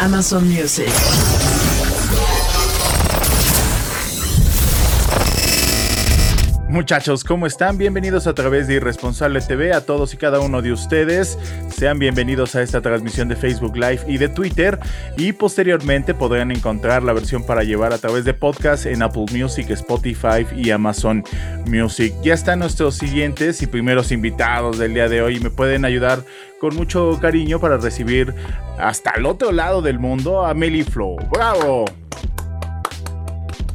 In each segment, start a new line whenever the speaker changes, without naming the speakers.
Amazon Music.
Muchachos, ¿cómo están? Bienvenidos a través de Irresponsable TV a todos y cada uno de ustedes. Sean bienvenidos a esta transmisión de Facebook Live y de Twitter. Y posteriormente podrán encontrar la versión para llevar a través de podcast en Apple Music, Spotify y Amazon Music. Ya están nuestros siguientes y primeros invitados del día de hoy. Me pueden ayudar con mucho cariño para recibir hasta el otro lado del mundo a Meli Flow. ¡Bravo!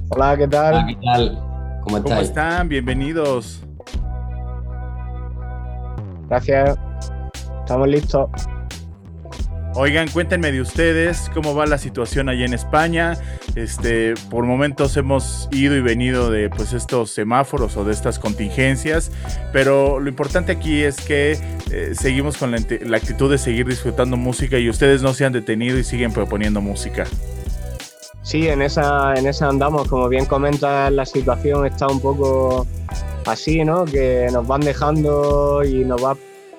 Hola, ¿qué tal?
Hola, ¿qué tal? ¿Cómo
están? Bienvenidos.
Gracias. Estamos listos.
Oigan, cuéntenme de ustedes, cómo va la situación allá en España. Este, por momentos hemos ido y venido de pues estos semáforos o de estas contingencias, pero lo importante aquí es que eh, seguimos con la actitud de seguir disfrutando música y ustedes no se han detenido y siguen proponiendo música.
Sí, en esa, en esa andamos. Como bien comentas, la situación está un poco así, ¿no? Que nos van dejando y nos va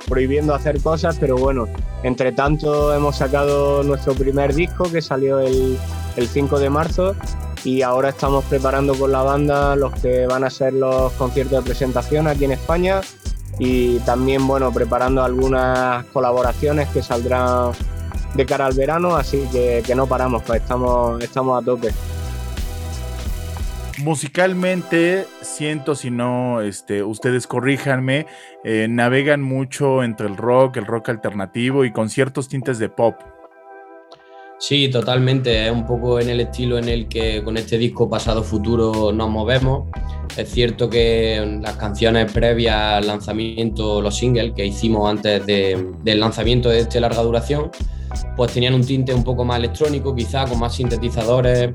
prohibiendo hacer cosas, pero bueno, entre tanto hemos sacado nuestro primer disco que salió el, el 5 de marzo y ahora estamos preparando con la banda los que van a ser los conciertos de presentación aquí en España y también, bueno, preparando algunas colaboraciones que saldrán de cara al verano, así que, que no paramos, pues estamos, estamos a tope.
Musicalmente, siento si no, este, ustedes corríjanme, eh, navegan mucho entre el rock, el rock alternativo y con ciertos tintes de pop.
Sí, totalmente. Es un poco en el estilo en el que con este disco Pasado Futuro nos movemos. Es cierto que las canciones previas al lanzamiento, los singles que hicimos antes de- del lanzamiento de este larga duración, pues tenían un tinte un poco más electrónico, quizá con más sintetizadores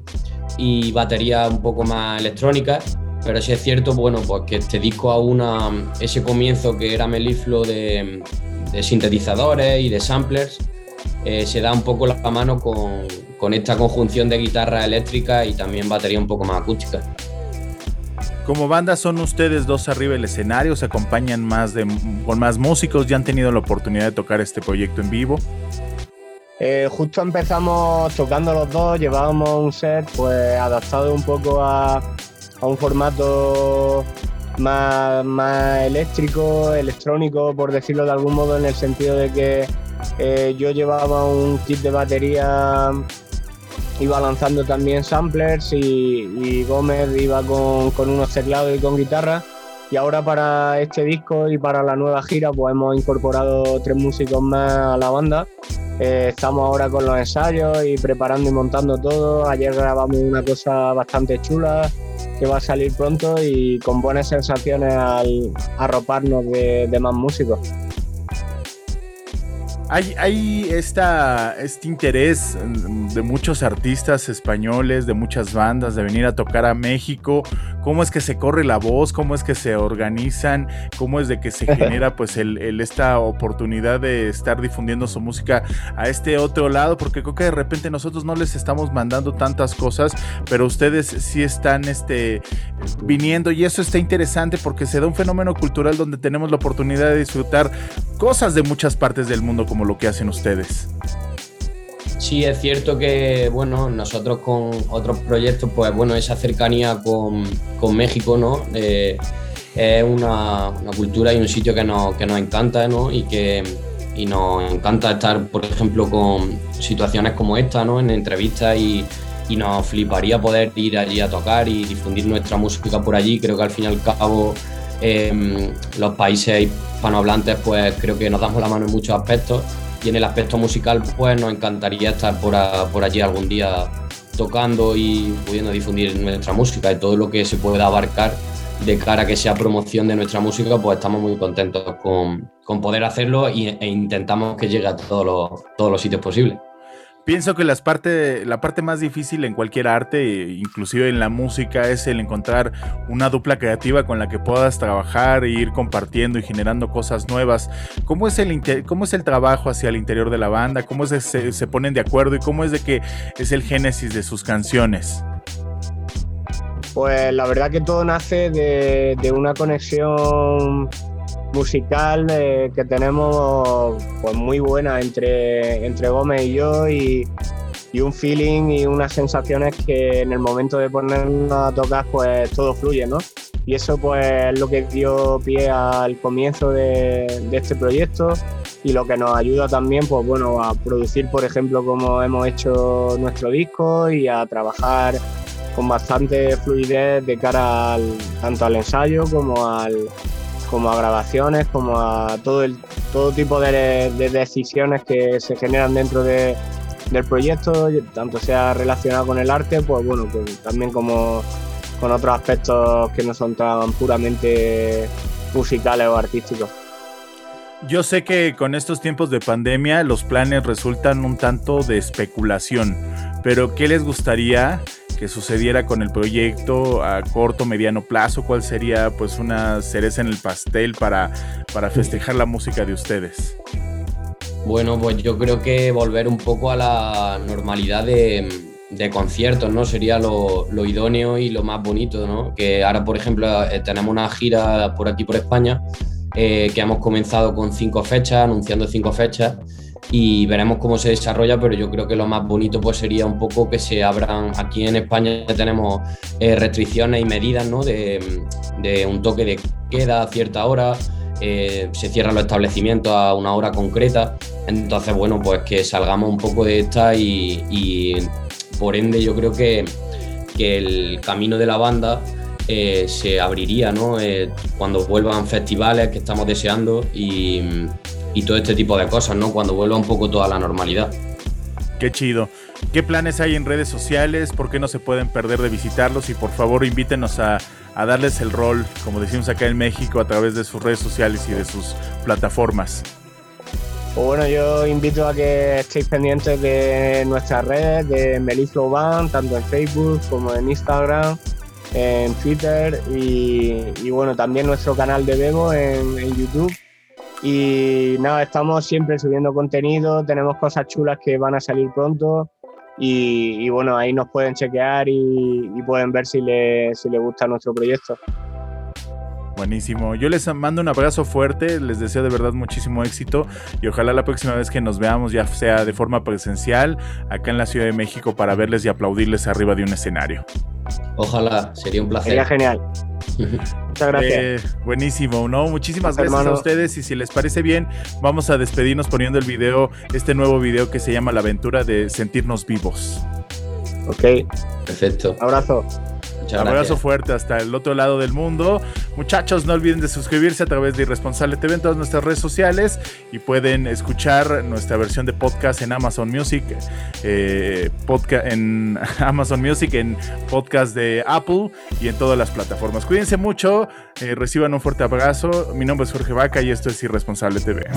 y baterías un poco más electrónicas. Pero sí es cierto, bueno, pues que este disco aúna ese comienzo que era melifluo de, sintetizadores y de samplers eh, se da un poco la mano con, con esta conjunción de guitarra eléctrica y también batería un poco más acústica.
Como banda son ustedes dos arriba del escenario, se acompañan más de, con más músicos, ya han tenido la oportunidad de tocar este proyecto en vivo.
Eh, justo empezamos tocando los dos, llevábamos un set pues adaptado un poco a, a un formato más, más eléctrico, electrónico, por decirlo de algún modo, en el sentido de que eh, yo llevaba un kit de batería, iba lanzando también samplers y, y Gómez iba con, con unos teclados y con guitarra. Y ahora para este disco y para la nueva gira pues hemos incorporado tres músicos más a la banda. Eh, estamos ahora con los ensayos y preparando y montando todo. Ayer grabamos una cosa bastante chula que va a salir pronto y con buenas sensaciones al arroparnos de, de más músicos.
Hay, hay esta, este interés de muchos artistas españoles, de muchas bandas, de venir a tocar a México. ¿Cómo es que se corre la voz? ¿Cómo es que se organizan? ¿Cómo es de que se genera pues el, el- esta oportunidad de estar difundiendo su música a este otro lado? Porque creo que de repente nosotros no les estamos mandando tantas cosas, pero ustedes sí están este, viniendo y eso está interesante porque se da un fenómeno cultural donde tenemos la oportunidad de disfrutar cosas de muchas partes del mundo como lo que hacen ustedes.
Sí, es cierto que, bueno, nosotros con otros proyectos, pues bueno, esa cercanía con, con México, ¿no? Eh, es una, una cultura y un sitio que nos, que nos encanta, ¿no? Y que, y nos encanta estar, por ejemplo, con situaciones como esta, ¿no? En entrevistas y, y nos fliparía poder ir allí a tocar y difundir nuestra música por allí. Creo que al fin y al cabo em, los países hispanohablantes pues creo que nos damos la mano en muchos aspectos y en el aspecto musical pues nos encantaría estar por, por allí algún día tocando y pudiendo difundir nuestra música y todo lo que se pueda abarcar de cara a que sea promoción de nuestra música, pues estamos muy contentos con, con poder hacerlo e intentamos que llegue a todos los, todos los sitios posibles.
Pienso que las parte, la parte más difícil en cualquier arte, inclusive en la música, es el encontrar una dupla creativa con la que puedas trabajar e ir compartiendo y generando cosas nuevas. ¿Cómo es el, cómo es el trabajo hacia el interior de la banda? ¿Cómo se, se ponen de acuerdo y cómo es de que es el génesis de sus canciones?
Pues la verdad que todo nace de, una conexión musical eh, que tenemos pues muy buena entre, entre Gómez y yo y, un feeling y unas sensaciones que en el momento de ponernos a tocar pues todo fluye, ¿no? Y eso pues es lo que dio pie al comienzo de, de este proyecto y lo que nos ayuda también pues bueno a producir por ejemplo como hemos hecho nuestro disco y a trabajar con bastante fluidez de cara al, tanto al ensayo como, al, como a grabaciones, como a todo, el, todo tipo de, decisiones que se generan dentro de, del proyecto, tanto sea relacionado con el arte, pues bueno, pues también como con otros aspectos que no son tan puramente musicales o artísticos.
Yo sé que con estos tiempos de pandemia los planes resultan un tanto de especulación, pero ¿qué les gustaría que sucediera con el proyecto a corto, mediano plazo? ¿Cuál sería pues una cereza en el pastel para, para festejar la música de ustedes?
Bueno, pues yo creo que volver un poco a la normalidad de, conciertos, ¿no? Sería lo, idóneo y lo más bonito, ¿no? Que ahora, por ejemplo, eh, tenemos una gira por aquí, por España, eh, que hemos comenzado con cinco fechas, anunciando cinco fechas, y veremos cómo se desarrolla, pero yo creo que lo más bonito pues sería un poco que se abran, aquí en España tenemos eh, restricciones y medidas ¿no? de, un toque de queda a cierta hora, eh, se cierran los establecimientos a una hora concreta, entonces bueno, pues que salgamos un poco de esta y, por ende yo creo que, que el camino de la banda eh, se abriría ¿no? cuando vuelvan festivales que estamos deseando y y todo este tipo de cosas, ¿no? Cuando vuelva un poco toda la normalidad.
Qué chido. ¿Qué planes hay en redes sociales? ¿Por qué no se pueden perder de visitarlos? Y por favor invítenos a, darles el rol, como decimos acá en México, a través de sus redes sociales y de sus plataformas.
Pues bueno, yo invito a que estéis pendientes de nuestras redes, de Meliflow Band, tanto en Facebook como en Instagram, en Twitter y, bueno, también nuestro canal de Bebo en YouTube y nada, estamos siempre subiendo contenido, tenemos cosas chulas que van a salir pronto y, bueno, ahí nos pueden chequear y, pueden ver si les si gusta nuestro proyecto.
Buenísimo. Yo les mando un abrazo fuerte, les deseo de verdad muchísimo éxito y ojalá la próxima vez que nos veamos ya sea de forma presencial acá en la Ciudad de México para verles y aplaudirles arriba de un escenario.
Ojalá, sería un placer.
Sería genial. Muchas gracias. Eh,
buenísimo, ¿no? Muchísimas gracias a ustedes y si les parece bien, vamos a despedirnos poniendo el video, este nuevo video que se llama La aventura de sentirnos vivos.
Ok.
Perfecto.
Abrazo.
Un abrazo fuerte hasta el otro lado del mundo. Muchachos, no olviden de suscribirse a través de Irresponsable TV en todas nuestras redes sociales y pueden escuchar nuestra versión de podcast en Amazon Music, eh, en Amazon Music, en podcast de Apple y en todas las plataformas. Cuídense mucho, eh, reciban un fuerte abrazo. Mi nombre es Jorge Vaca y esto es Irresponsable TV.